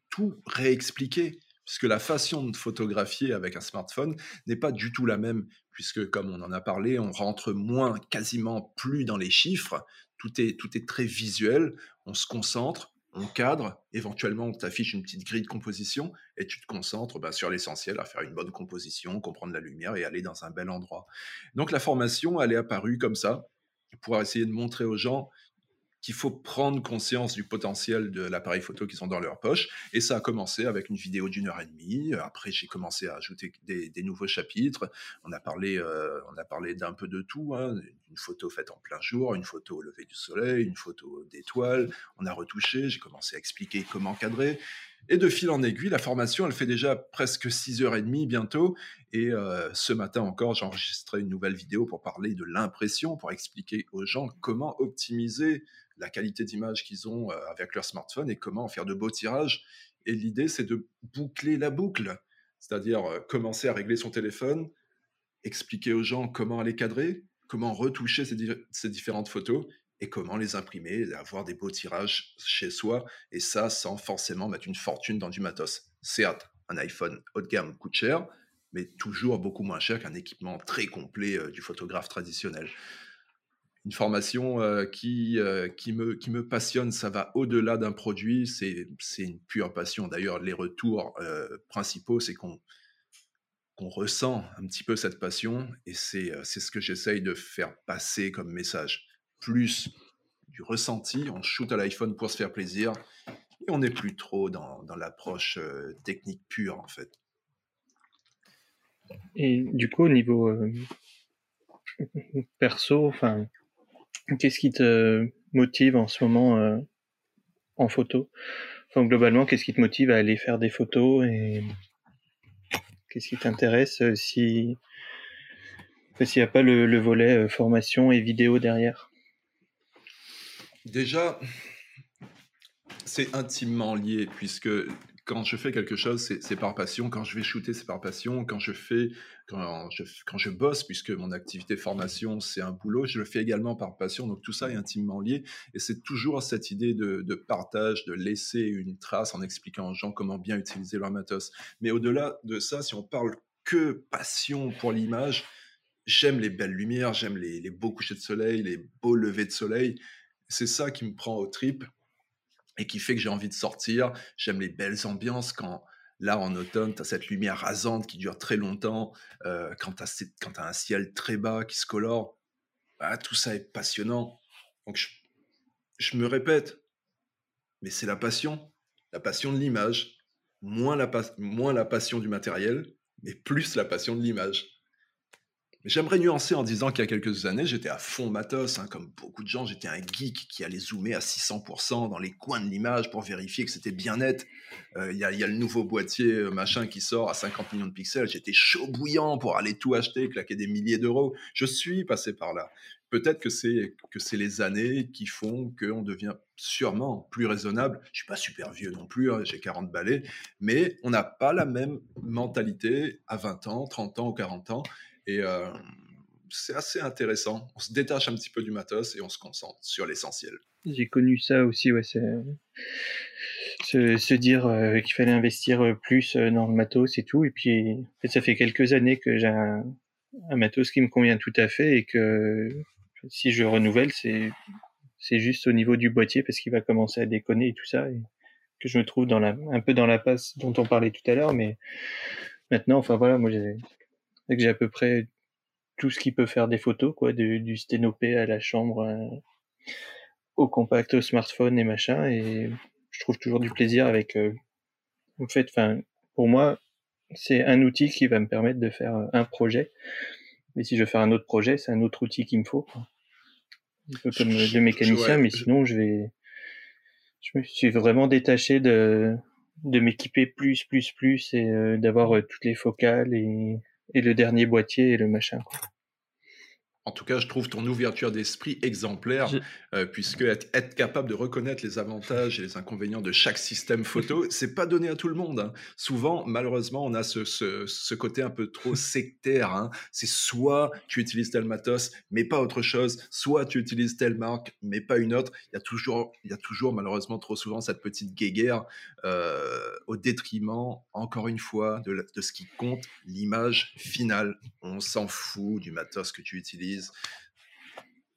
tout réexpliquer, puisque la façon de photographier avec un smartphone n'est pas du tout la même, puisque comme on en a parlé, on rentre moins, quasiment plus dans les chiffres, tout est, tout est très visuel, on se concentre, on cadre, éventuellement on t'affiche une petite grille de composition et tu te concentres bah, sur l'essentiel, à faire une bonne composition, comprendre la lumière et aller dans un bel endroit. Donc la formation, elle est apparue comme ça, pour essayer de montrer aux gens qu'il faut prendre conscience du potentiel de l'appareil photo qu'ils ont dans leur poche. Et ça a commencé avec une vidéo d'une heure et demie. Après, j'ai commencé à ajouter des, nouveaux chapitres. On a parlé, euh, on a parlé d'un peu de tout. Hein. Une photo faite en plein jour, une photo au lever du soleil, une photo d'étoiles. On a retouché. J'ai commencé à expliquer comment cadrer. Et de fil en aiguille, la formation, elle fait déjà presque 6h30 bientôt. Et euh, ce matin encore, j'ai enregistré une nouvelle vidéo pour parler de l'impression, pour expliquer aux gens comment optimiser la qualité d'image qu'ils ont euh, avec leur smartphone et comment faire de beaux tirages. Et l'idée, c'est de boucler la boucle, c'est-à-dire euh, commencer à régler son téléphone, expliquer aux gens comment les cadrer, comment retoucher ces différentes photos et comment les imprimer, avoir des beaux tirages chez soi, et ça sans forcément mettre une fortune dans du matos. Certes, un iPhone haut de gamme coûte cher, mais toujours beaucoup moins cher qu'un équipement très complet euh, du photographe traditionnel. Une formation euh, qui, euh, qui, me, qui me passionne, ça va au-delà d'un produit, c'est une pure passion. D'ailleurs, les retours principaux, c'est qu'on qu'on ressent un petit peu cette passion, et c'est ce que j'essaye de faire passer comme message plus du ressenti, on shoot à l'iPhone pour se faire plaisir, et on n'est plus trop dans, l'approche euh, technique pure, en fait. Et du coup, au niveau euh, perso, enfin, qu'est-ce qui te motive en ce moment euh, en photo? Globalement, qu'est-ce qui te motive à aller faire des photos et qu'est-ce qui t'intéresse si s'il n'y a pas le volet formation et vidéo derrière? Déjà, c'est intimement lié, puisque quand je fais quelque chose, c'est par passion. Quand je vais shooter, c'est par passion. Quand je fais, quand je, quand je bosse, puisque mon activité formation, c'est un boulot, je le fais également par passion. Donc tout ça est intimement lié. Et c'est toujours cette idée de, partage, de laisser une trace en expliquant aux gens comment bien utiliser leur matos. Mais au-delà de ça, si on parle que passion pour l'image, j'aime les belles lumières, j'aime les, les beaux couchers de soleil, les beaux levers de soleil. C'est ça qui me prend au trip et qui fait que j'ai envie de sortir. J'aime les belles ambiances quand, là, en automne, tu as cette lumière rasante qui dure très longtemps, euh, quand tu as, un ciel très bas qui se colore. Bah, tout ça est passionnant. Donc, je, me répète, mais c'est la passion, la passion de l'image, moins moins la passion du matériel, mais plus la passion de l'image. J'aimerais nuancer en disant qu'il y a quelques années, j'étais à fond matos, hein, comme beaucoup de gens. J'étais un geek qui allait zoomer à 600% dans les coins de l'image pour vérifier que c'était bien net. Euh, il y, a le nouveau boîtier euh, machin qui sort à 50 millions de pixels. J'étais chaud bouillant pour aller tout acheter, claquer des milliers d'euros. Je suis passé par là. Peut-être que c'est les années qui font qu'on devient sûrement plus raisonnable. Je suis pas super vieux non plus, hein, j'ai 40 balais, mais on n'a pas la même mentalité à 20 ans, 30 ans ou 40 ans. Et euh, c'est assez intéressant. On se détache un petit peu du matos et on se concentre sur l'essentiel. J'ai connu ça aussi, ouais. C'est se, dire euh, qu'il fallait investir euh, plus dans le matos et tout. Et puis, ça fait quelques années que j'ai un, matos qui me convient tout à fait et que si je renouvelle, c'est c'est juste au niveau du boîtier parce qu'il va commencer à déconner et tout ça. Et que je me trouve dans la, un peu dans la passe dont on parlait tout à l'heure. Mais maintenant, enfin voilà, moi j'ai que j'ai à peu près tout ce qui peut faire des photos, quoi, du, du sténopé à la chambre, euh, au compact, au smartphone et machin. Et je trouve toujours du plaisir avec. Euh, en fait, enfin, pour moi, c'est un outil qui va me permettre de faire un projet. Mais si je veux faire un autre projet, c'est un autre outil qu'il me faut. Un peu comme le mécanicien, mais sinon, je vais. Je me suis vraiment détaché de de m'équiper plus, plus, plus et euh, d'avoir toutes les focales et et le dernier boîtier et le machin. Quoi. En tout cas, je trouve ton ouverture d'esprit exemplaire, euh, puisque être, capable de reconnaître les avantages et les inconvénients de chaque système photo, c'est pas donné à tout le monde. Hein. Souvent, malheureusement, on a ce, ce, côté un peu trop sectaire. Hein. C'est soit tu utilises tel matos, mais pas autre chose, soit tu utilises telle marque, mais pas une autre. Il y a toujours, il y a toujours malheureusement trop souvent cette petite guéguerre euh, au détriment, encore une fois, de, de ce qui compte, l'image finale. On s'en fout du matos que tu utilises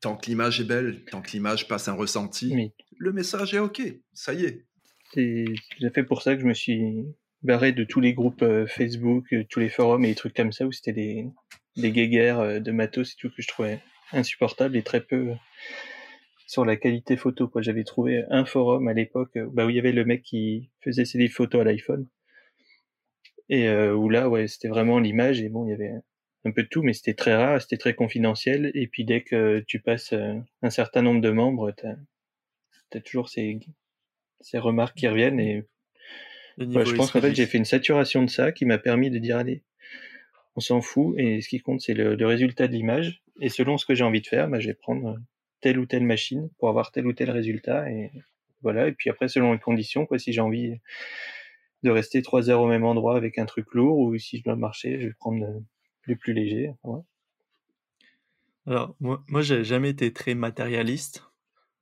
Tant que l'image est belle, tant que l'image passe un ressenti, le message est OK. Ça y est. C'est tout fait pour ça que je me suis barré de tous les groupes euh, Facebook, euh, tous les forums et les trucs comme ça où c'était des, des guéguerres euh, de matos et tout que je trouvais insupportable et très peu sur la qualité photo. J'avais trouvé un forum à l'époque bah, où il y avait le mec qui faisait ses photos à l'iPhone et où là, ouais, c'était vraiment l'image et bon, il y avait un peu de tout, mais c'était très rare, c'était très confidentiel. Et puis dès que tu passes euh, un certain nombre de membres, tu as, toujours ces, ces remarques qui reviennent. Et je pense qu'en fait, j'ai fait une saturation de ça qui m'a permis de dire allez, on s'en fout et ce qui compte, c'est le, résultat de l'image. Et selon ce que j'ai envie de faire, bah, je vais prendre telle ou telle machine pour avoir tel ou tel résultat. Et voilà. Et puis après, selon les conditions, quoi, si j'ai envie de rester trois heures au même endroit avec un truc lourd ou si je dois marcher, je vais prendre le plus léger. Alors, moi, moi j'ai jamais été très matérialiste.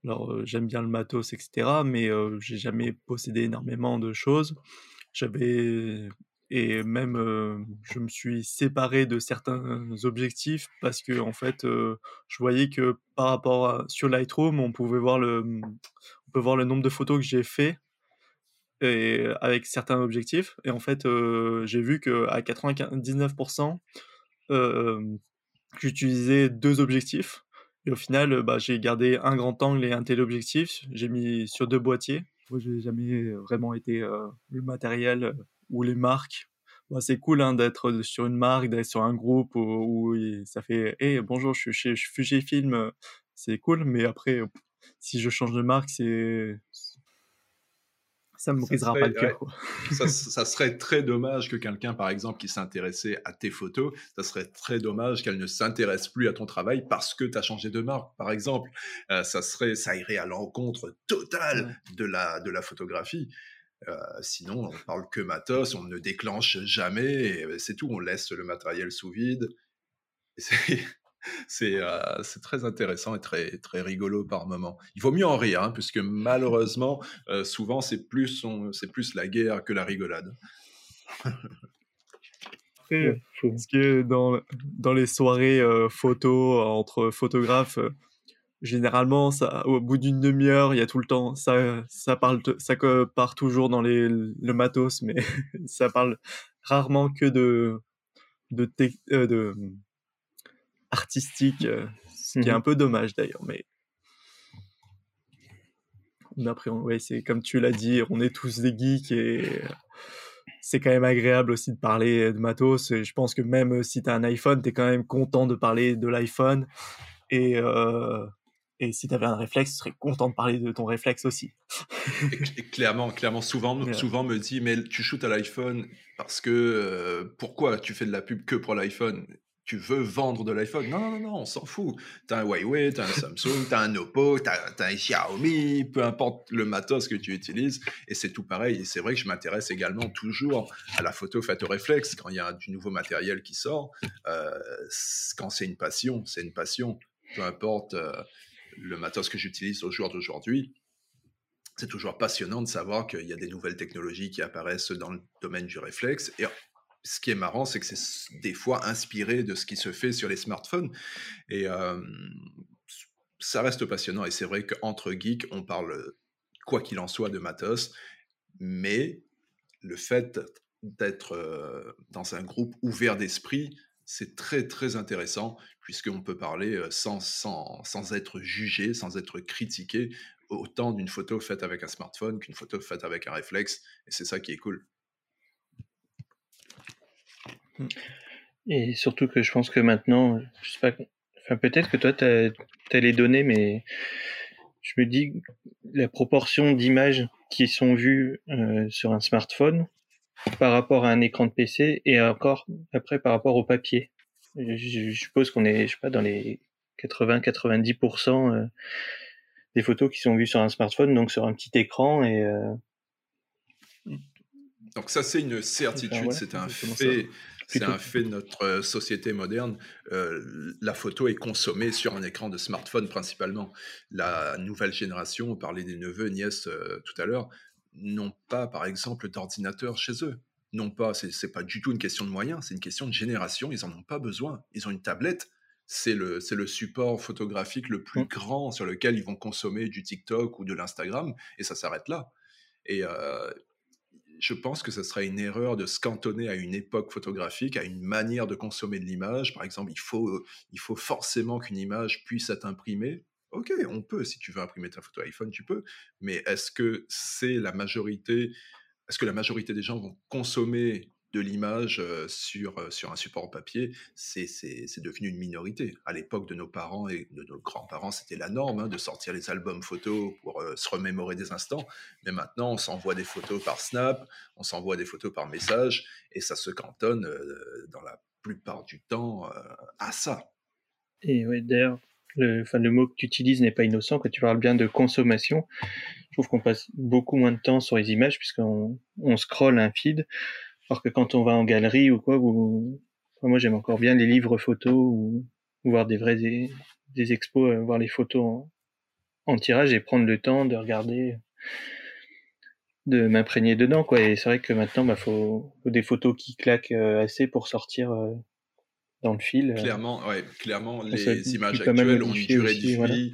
Alors, euh, j'aime bien le matos, etc., mais euh, j'ai jamais possédé énormément de choses. J'avais et même euh, je me suis séparé de certains objectifs parce que en fait je voyais que par rapport à, sur Lightroom on pouvait voir le on peut voir le nombre de photos que j'ai fait et avec certains objectifs. Et en fait j'ai vu que à 99% j'utilisais deux objectifs. Et au final bah, j'ai gardé un grand angle et un téléobjectif. J'ai mis sur deux boîtiers. Moi j'ai jamais vraiment été le matériel ou les marques. Bah, c'est cool hein, d'être sur une marque, d'être sur un groupe où, ça fait hey, bonjour, je suis chez Fujifilm, c'est cool, mais après, si je change de marque, c'est ça me brisera pas le cœur. ça, serait très dommage que quelqu'un, par exemple, qui s'intéressait à tes photos, ça serait très dommage qu'elle ne s'intéresse plus à ton travail parce que tu as changé de marque, par exemple. ça, serait, ça irait à l'encontre totale de, la, de la photographie. Euh, sinon, on parle que matos, on ne déclenche jamais, et c'est tout, on laisse le matériel sous vide. Euh, c'est très intéressant et très, très rigolo par moment. Il vaut mieux en rire, hein, puisque malheureusement, euh, souvent, c'est plus, plus la guerre que la rigolade. parce que dans, dans les soirées photos entre photographes, généralement, ça, au bout d'une demi-heure, il y a tout le temps, ça, ça parle, ça part toujours dans les, le matos, mais ça parle rarement que de, de, euh, de artistique, euh, ce qui est mmh un peu dommage d'ailleurs, mais après, ouais, c'est comme tu l'as dit, on est tous des geeks et c'est quand même agréable aussi de parler de matos. Et je pense que même si tu as un iPhone, tu es quand même content de parler de l'iPhone. Et, euh, et si tu avais un réflexe, tu serais content de parler de ton réflexe aussi. et, clairement, clairement, souvent, souvent me dit, mais tu shootes à l'iPhone parce que euh, pourquoi tu fais de la pub que pour l'iPhone? Tu veux vendre de l'iPhone? Non, non, non, on s'en fout. T'as un Huawei, t'as un Samsung, t'as un Oppo, t'as as un Xiaomi, peu importe le matos que tu utilises. Et c'est tout pareil. Et c'est vrai que je m'intéresse également toujours à la photo faite au réflexe quand il y a du nouveau matériel qui sort. Euh, quand c'est une passion, c'est une passion. Peu importe. Euh, le matos que j'utilise au jour d'aujourd'hui, c'est toujours passionnant de savoir qu'il y a des nouvelles technologies qui apparaissent dans le domaine du réflexe. Et ce qui est marrant, c'est que c'est des fois inspiré de ce qui se fait sur les smartphones. Et ça reste passionnant. Et c'est vrai qu'entre geeks, on parle, quoi qu'il en soit, de matos. Mais le fait d'être dans un groupe ouvert d'esprit, c'est très très intéressant puisqu'on peut parler sans, sans, sans, être jugé, sans être critiqué, autant d'une photo faite avec un smartphone qu'une photo faite avec un réflexe, et c'est ça qui est cool. Mmh. Et surtout que je pense que maintenant, je sais pas, enfin peut-être que toi tu as, les données, mais je me dis la proportion d'images qui sont vues sur un smartphone par rapport à un écran de PC et encore après par rapport au papier je, suppose qu'on est, je sais pas, dans les 80-90% euh, des photos qui sont vues sur un smartphone, donc sur un petit écran et. Euh, donc ça, c'est une certitude, c'est un fait. C'est un fait de notre euh, société moderne. la photo est consommée sur un écran de smartphone principalement. La nouvelle génération, on parlait des neveux, nièces tout à l'heure, n'ont pas, par exemple, d'ordinateur chez eux non pas, c'est pas du tout une question de moyens, c'est une question de génération, ils en ont pas besoin. Ils ont une tablette, c'est le, le support photographique le plus mmh. grand sur lequel ils vont consommer du TikTok ou de l'Instagram, et ça s'arrête là. Et euh, je pense que ce serait une erreur de se cantonner à une époque photographique, à une manière de consommer de l'image. Par exemple, il faut, il faut forcément qu'une image puisse être imprimée. Ok, on peut, si tu veux imprimer ta photo iPhone, tu peux, mais est-ce que c'est la majorité est-ce que la majorité des gens vont consommer de l'image sur, sur un support papier, c'est devenu une minorité. À l'époque de nos parents et de nos grands-parents, c'était la norme hein, de sortir les albums photos pour se remémorer des instants. Mais maintenant, on s'envoie des photos par Snap, on s'envoie des photos par message, et ça se cantonne dans la plupart du temps à ça. Et oui, d'ailleurs, le, le mot que tu utilises n'est pas innocent quand tu parles bien de consommation. Je trouve qu'on passe beaucoup moins de temps sur les images puisqu'on on scrolle un feed, alors que quand on va en galerie ou quoi, ou, moi j'aime encore bien les livres photos ou, voir des vrais des, expos, euh, voir les photos en, tirage et prendre le temps de regarder, de m'imprégner dedans quoi. Et c'est vrai que maintenant, bah faut, faut des photos qui claquent euh, assez pour sortir euh, dans le fil. Clairement, ouais, clairement, les images actuelles ont une durée de vie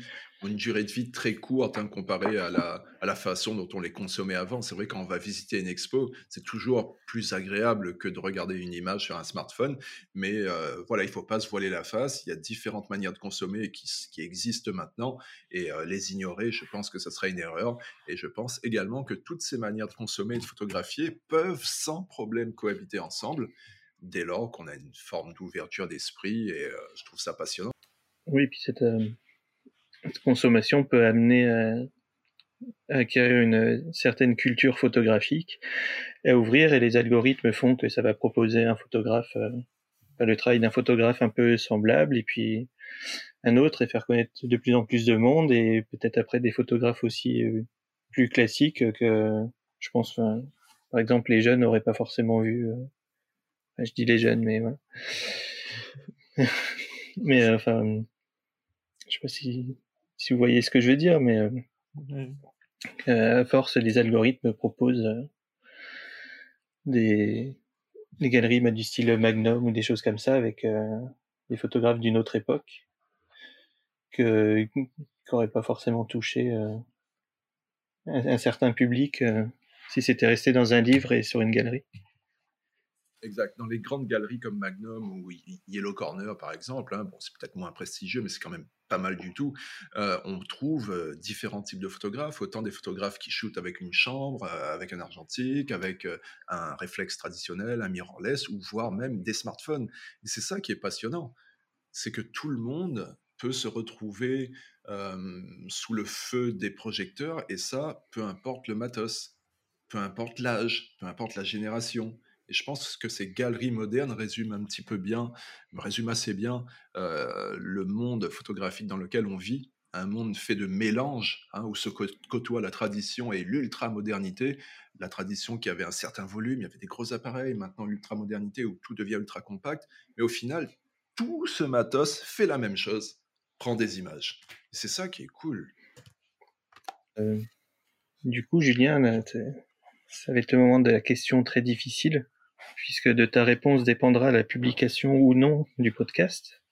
une durée de vie très courte hein, comparée à la, à la façon dont on les consommait avant. C'est vrai quand on va visiter une expo, c'est toujours plus agréable que de regarder une image sur un smartphone. Mais euh, voilà, il faut pas se voiler la face. Il y a différentes manières de consommer qui, existent maintenant et euh, les ignorer, je pense que ça serait une erreur. Et je pense également que toutes ces manières de consommer et de photographier peuvent sans problème cohabiter ensemble dès lors qu'on a une forme d'ouverture d'esprit et euh, je trouve ça passionnant. Oui, puis cette, consommation peut amener à, acquérir une certaine culture photographique, à ouvrir, et les algorithmes font que ça va proposer un photographe, euh, le travail d'un photographe un peu semblable, et puis un autre, et faire connaître de plus en plus de monde, et peut-être après des photographes aussi euh, plus classiques que, je pense, par exemple, les jeunes n'auraient pas forcément vu. Euh, je dis les jeunes, mais voilà. mais enfin, je sais pas si si vous voyez ce que je veux dire, mais euh, à force, les algorithmes proposent euh, des, galeries du style Magnum ou des choses comme ça avec euh, des photographes d'une autre époque que qui n'auraient pas forcément touché un, certain public si c'était resté dans un livre et sur une galerie. Exact. Dans les grandes galeries comme Magnum ou Yellow Corner, par exemple, hein, bon, c'est peut-être moins prestigieux, mais c'est quand même pas mal du tout. Euh, on trouve euh, différents types de photographes, autant des photographes qui shootent avec une chambre, euh, avec un argentique, avec un réflexe traditionnel, un mirrorless, ou voire même des smartphones. Et c'est ça qui est passionnant, c'est que tout le monde peut se retrouver sous le feu des projecteurs, et ça, peu importe le matos, peu importe l'âge, peu importe la génération. Et je pense que ces galeries modernes résument un petit peu bien, résument assez bien euh, le monde photographique dans lequel on vit, un monde fait de mélange, hein, où se côtoie la tradition et l'ultra-modernité. La tradition qui avait un certain volume, il y avait des gros appareils, maintenant l'ultra-modernité où tout devient ultra-compact. Mais au final, tout ce matos fait la même chose, prend des images. C'est ça qui est cool. Euh, du coup, Julien, ça va être le moment de la question très difficile puisque de ta réponse dépendra la publication ou non du podcast.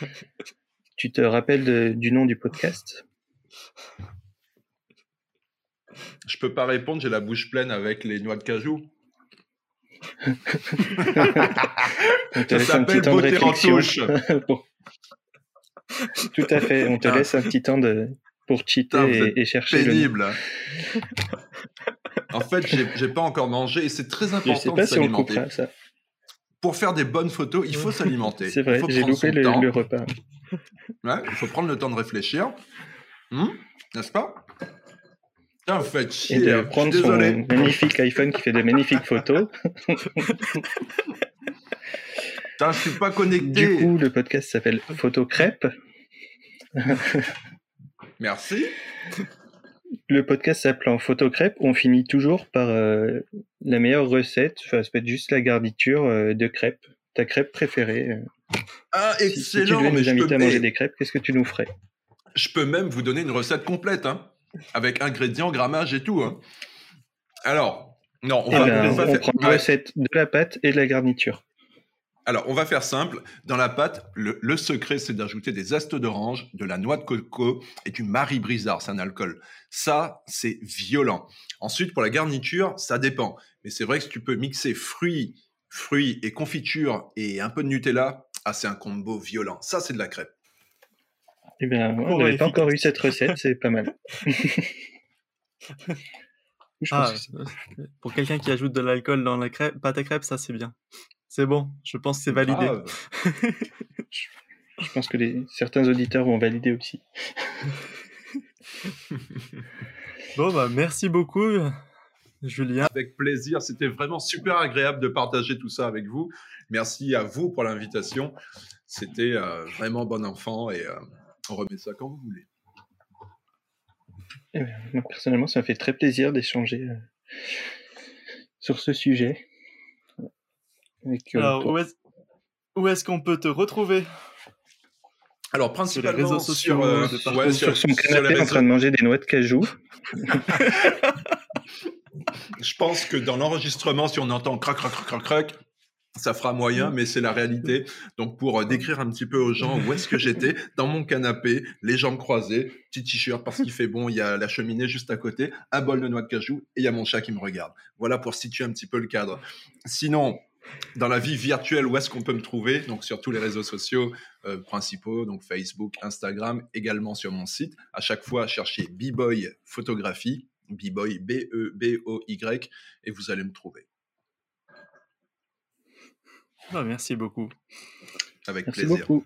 tu te rappelles du nom du podcast? Je peux pas répondre, j'ai la bouche pleine avec les noix de cajou. on te laisse un petit temps de réflexion. Tout à fait, on te ah. laisse un petit temps de... pour cheater et, chercher. Pénible. En fait, j'ai pas encore mangé et c'est très important de s'alimenter. Pour faire des bonnes photos, il faut s'alimenter. C'est vrai, j'ai loupé le, repas. il faut prendre le temps de réfléchir. Hmm, n'est-ce pas? En fait, chier, et de prendre son magnifique iPhone qui fait de magnifiques photos. Putain, je suis pas connecté. Du coup, le podcast s'appelle Photo Crêpe. Merci le podcast s'appelant Photo Crêpe, on finit toujours par euh, la meilleure recette. Enfin, ça peut être juste la garniture euh, de crêpes. Ta crêpe préférée. Euh. Ah, excellent. Si, tu devais nous inviter à manger des crêpes, qu'est-ce que tu nous ferais? Je peux même vous donner une recette complète, hein, avec ingrédients, grammage et tout. Hein. Alors, non, on, va, eh ben, prend la recette de la pâte et de la garniture. Alors, on va faire simple. Dans la pâte, le, secret, c'est d'ajouter des zestes d'orange, de la noix de coco et du marie brizard. C'est un alcool. Ça, c'est violent. Ensuite, pour la garniture, ça dépend. Mais c'est vrai que si tu peux mixer fruits, fruits et confiture et un peu de Nutella, ah, c'est un combo violent. Ça, c'est de la crêpe. Eh bien, on n'avait pas encore eu cette recette, c'est pas mal. Je pense Ah, que pour quelqu'un qui ajoute de l'alcool dans la crêpe, pâte à crêpes, ça c'est bien. C'est bon, je pense que c'est validé. Je pense que les, certains auditeurs vont valider aussi. Bon, bah merci beaucoup, Julien. Avec plaisir, c'était vraiment super agréable de partager tout ça avec vous. Merci à vous pour l'invitation. C'était euh, vraiment bon enfant et euh, on remet ça quand vous voulez. Eh bien, moi, personnellement, ça me fait très plaisir d'échanger euh, sur ce sujet. Avec, euh, Alors, toi. où est-ce où est-ce qu'on peut te retrouver? Alors Sur les principalement réseaux sociaux, euh, de ouais, sur son sur canapé en train de manger des noix de cajou. Je pense que dans l'enregistrement, si on entend crac, crac, crac, crac, crac, ça fera moyen, mais c'est la réalité. Donc, pour euh, décrire un petit peu aux gens où est-ce que j'étais, dans mon canapé, les jambes croisées, petit t-shirt parce qu'il fait bon, il y a la cheminée juste à côté, un bol de noix de cajou et il y a mon chat qui me regarde. Voilà pour situer un petit peu le cadre. Sinon, dans la vie virtuelle, où est-ce qu'on peut me trouver? Donc, sur tous les réseaux sociaux euh, principaux, donc Facebook, Instagram, également sur mon site. À chaque fois, cherchez B-Boy Photographie, B-Boy, B-E-B-O-Y, et vous allez me trouver. Bah, Merci beaucoup. Avec Merci plaisir. beaucoup.